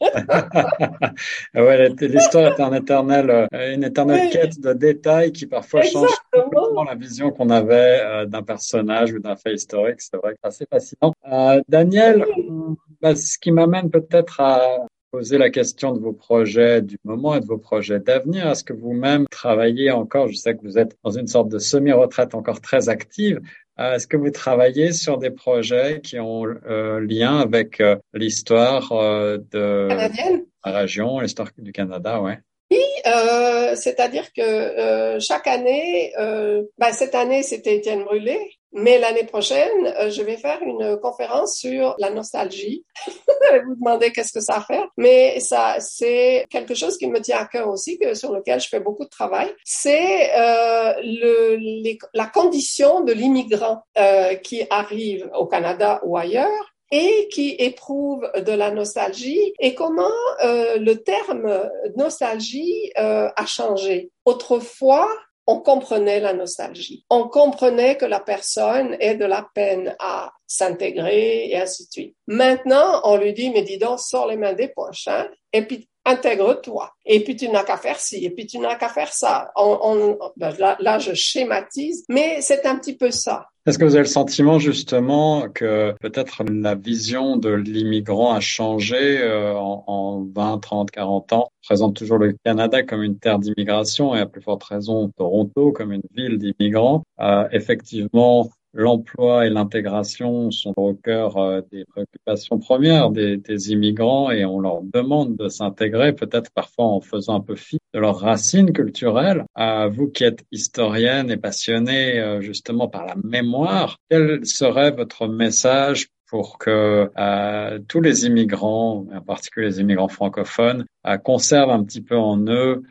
ouais, l'histoire est un éternel, euh, une éternelle quête de détails qui parfois change complètement la vision qu'on avait euh, d'un personnage ou d'un fait historique. C'est vrai que c'est assez fascinant. Euh, Daniel, bah, ce qui m'amène peut-être à poser la question de vos projets du moment et de vos projets d'avenir. Est-ce que vous-même travaillez encore, je sais que vous êtes dans une sorte de semi-retraite encore très active, euh, est-ce que vous travaillez sur des projets qui ont euh, lien avec euh, l'histoire euh, de
Canadienne?
la région, l'histoire du Canada, ouais?
Oui, c'est-à-dire que chaque année, ben, cette année c'était Étienne Brûlé, mais l'année prochaine, euh, je vais faire une conférence sur la nostalgie. vous demandez qu'est-ce que ça fait, mais ça, c'est quelque chose qui me tient à cœur aussi, que sur lequel je fais beaucoup de travail. C'est euh, le, la condition de l'immigrant euh, qui arrive au Canada ou ailleurs et qui éprouve de la nostalgie et comment euh, le terme nostalgie euh, a changé. Autrefois, on comprenait la nostalgie. On comprenait que la personne ait de la peine à s'intégrer et ainsi de suite. Maintenant, on lui dit, mais dis donc, sors les mains des poches, hein, et puis intègre-toi. Et puis tu n'as qu'à faire ci, et puis tu n'as qu'à faire ça. Ben là, là, je schématise, mais c'est un petit peu ça.
Est-ce que vous avez le sentiment justement que peut-être la vision de l'immigrant a changé euh, en, en, 20, 30, 40 ans? On présente toujours le Canada comme une terre d'immigration et à plus forte raison Toronto comme une ville d'immigrants. Euh, effectivement, l'emploi et l'intégration sont au cœur euh, des préoccupations premières des, des, immigrants et on leur demande de s'intégrer, peut-être parfois en faisant un peu fi de leurs racines culturelles. À vous qui êtes historienne et passionnée euh, justement par la mémoire, quel serait votre message pour que euh, tous les immigrants, en particulier les immigrants francophones, euh, conservent un petit peu en eux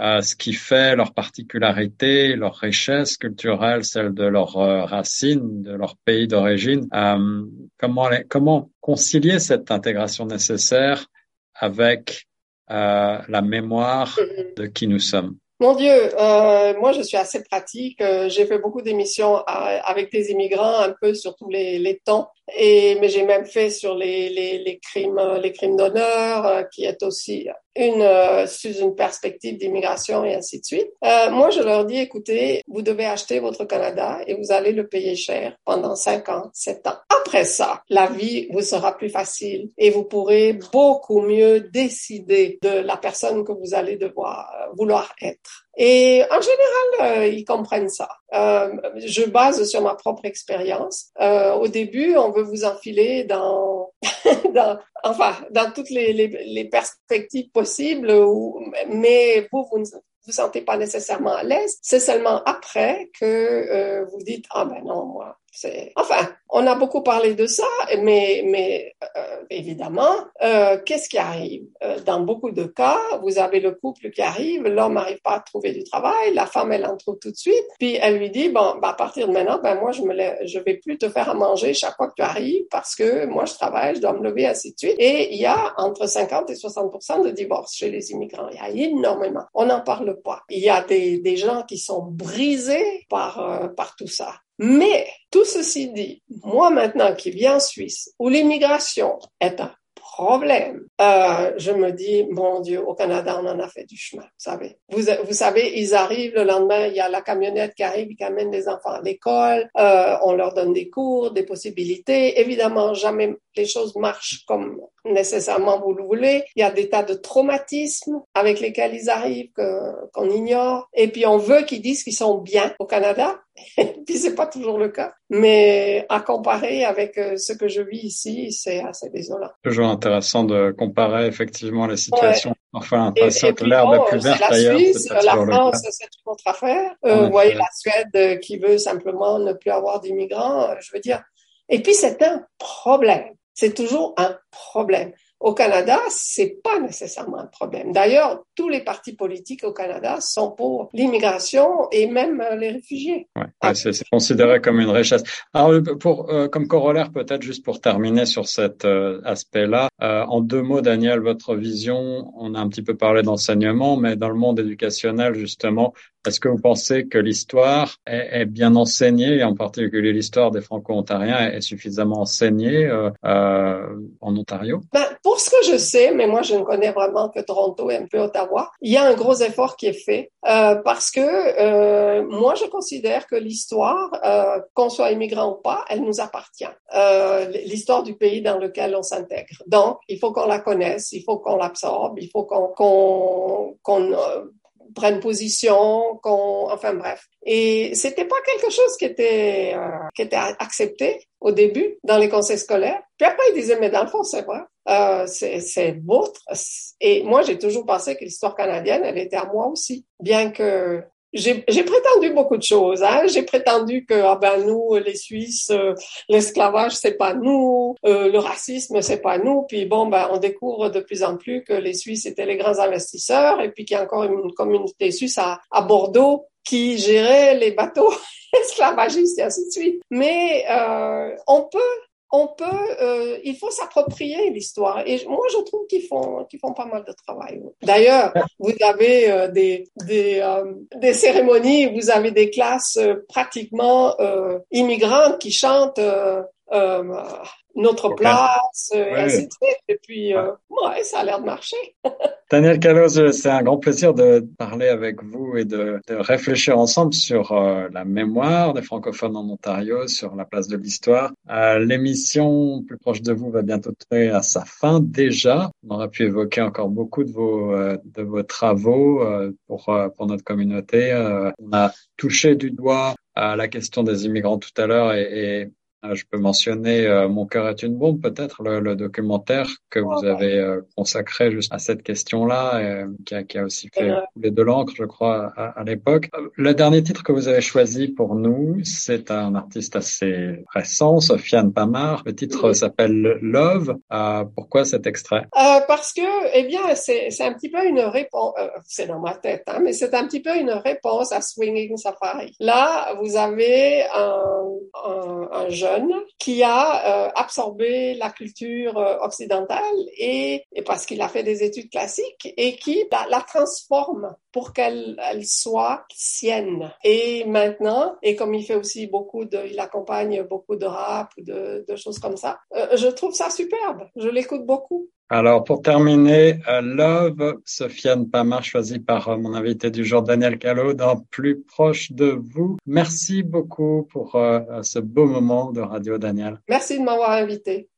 euh, ce qui fait leur particularité, leur richesse culturelle, celle de leurs euh, racines, de leur pays d'origine. Euh, comment, comment concilier cette intégration nécessaire avec la mémoire mm-hmm. de qui nous sommes?
Mon Dieu, euh, moi je suis assez pratique. Euh, j'ai fait beaucoup d'émissions avec des immigrants, un peu sur tous les, les temps. Et mais j'ai même fait sur les, les, les crimes, les crimes d'honneur, euh, qui est aussi une euh, sous une perspective d'immigration et ainsi de suite. Euh, moi, je leur dis, écoutez, vous devez acheter votre Canada et vous allez le payer cher pendant cinq ans, sept ans. Après ça, la vie vous sera plus facile et vous pourrez beaucoup mieux décider de la personne que vous allez devoir euh, vouloir être. Et en général, euh, ils comprennent ça. Euh, je base sur ma propre expérience. Euh, au début, on veut vous enfiler dans, dans enfin, dans toutes les, les, les perspectives possibles, où, mais vous, vous ne vous sentez pas nécessairement à l'aise. C'est seulement après que euh, vous dites ah ben non moi enfin on a beaucoup parlé de ça mais mais euh, évidemment euh, qu'est-ce qui arrive? Euh, dans beaucoup de cas vous avez le couple qui arrive l'homme n'arrive pas à trouver du travail la femme elle en trouve tout de suite puis elle lui dit bon ben, à partir de maintenant ben moi je me je vais plus te faire à manger chaque fois que tu arrives parce que moi je travaille je dois me lever ainsi de suite et il y a entre 50 et 60% de divorces chez les immigrants il y a énormément on en parle pas. Il y a des, des gens qui sont brisés par, euh, par tout ça. Mais tout ceci dit, moi maintenant qui viens en Suisse, où l'immigration est un problème. Euh, je me dis, mon Dieu, au Canada, on en a fait du chemin, vous savez. Vous, savez, ils arrivent le lendemain, il y a la camionnette qui arrive, qui amène les enfants à l'école, euh, on leur donne des cours, des possibilités. Évidemment, jamais les choses marchent comme nécessairement vous le voulez. Il y a des tas de traumatismes avec lesquels ils arrivent qu'on ignore. Et puis on veut qu'ils disent qu'ils sont bien au Canada. puis c'est pas toujours le cas. Mais à comparer avec euh, ce que je vis ici, c'est assez désolant.
Toujours intéressant de comparer effectivement les situations. Ouais. Enfin, l'impression que l'herbe est plus verte ailleurs.
La Suisse, la France, c'est une autre affaire. Euh, vous voyez la Suède qui veut simplement ne plus avoir d'immigrants. Je veux dire. Et puis c'est un problème. C'est toujours un problème. Au Canada, c'est pas nécessairement un problème. D'ailleurs, tous les partis politiques au Canada sont pour l'immigration et même les réfugiés.
Ouais, c'est considéré comme une richesse. Alors, pour euh, comme corollaire, peut-être juste pour terminer sur cet euh, aspect-là, euh, en deux mots, Daniel, votre vision. On a un petit peu parlé d'enseignement, mais dans le monde éducationnel, justement, est-ce que vous pensez que l'histoire est, est, bien enseignée, et en particulier l'histoire des Franco-Ontariens est, suffisamment enseignée euh, euh, en Ontario?
Ben, Pour ce que je sais, mais moi je ne connais vraiment que Toronto et un peu Ottawa, il y a un gros effort qui est fait euh, parce que euh, moi je considère que l'histoire, euh, qu'on soit immigrant ou pas, elle nous appartient. Euh, l'histoire du pays dans lequel on s'intègre. Donc il faut qu'on la connaisse, il faut qu'on l'absorbe, il faut qu'on qu'on qu'on prennent position, qu'on, enfin bref. Et c'était pas quelque chose qui était euh, qui était accepté au début dans les conseils scolaires. Puis après ils disaient mais dans le fond c'est vrai, euh, c'est c'est vôtre. Et moi j'ai toujours pensé que l'histoire canadienne elle était à moi aussi, bien que j'ai prétendu beaucoup de choses. Hein. J'ai prétendu que ah ben nous les Suisses, euh, l'esclavage c'est pas nous, euh, le racisme c'est pas nous. Puis bon ben on découvre de plus en plus que les Suisses étaient les grands investisseurs et puis qu'il y a encore une communauté suisse à, à Bordeaux qui gérait les bateaux esclavagistes et ainsi de suite. Mais euh, on peut on peut, euh, il faut s'approprier l'histoire. Et moi, je trouve qu'ils font, qu'ils font pas mal de travail. D'ailleurs, vous avez euh, des des, euh, des cérémonies, vous avez des classes euh, pratiquement euh, immigrantes qui chantent notre place, et ainsi de suite. Et puis, ouais, ça a l'air de marcher.
Daniel Calos, c'est un grand plaisir de parler avec vous et de, de réfléchir ensemble sur euh, la mémoire des francophones en Ontario, sur la place de l'histoire. Euh, L'émission plus proche de vous va bientôt toucher à sa fin déjà. On aurait pu évoquer encore beaucoup de vos euh, de vos travaux euh, pour pour notre communauté. on a touché du doigt à la question des immigrants tout à l'heure et, et euh, je peux mentionner euh, Mon cœur est une bombe, peut-être le, le, documentaire que vous avez euh, consacré juste à cette question-là, euh, qui, a, qui, a, aussi fait couler de l'encre, je crois, à, à l'époque. Le dernier titre que vous avez choisi pour nous, c'est un artiste assez récent, Sofiane Pamar. Le titre s'appelle Love. pourquoi cet extrait?
Parce que, eh bien, c'est un petit peu une réponse. c'est dans ma tête, hein, mais c'est un petit peu une réponse à Swinging Safari. Là, vous avez un, un, un jeune qui a euh, absorbé la culture euh, occidentale et, parce qu'il a fait des études classiques et qui la, la transforme pour qu'elle elle soit sienne. Et maintenant, et comme il fait aussi beaucoup de, il accompagne beaucoup de rap, de, de choses comme ça, euh, je trouve ça superbe. Je l'écoute beaucoup.
Alors, pour terminer, uh, Love, Sofiane Pamar, choisie par uh, mon invité du jour, Daniel Callot, dans Plus proche de vous. Merci beaucoup pour uh, ce beau moment de radio, Daniel.
Merci de m'avoir invité.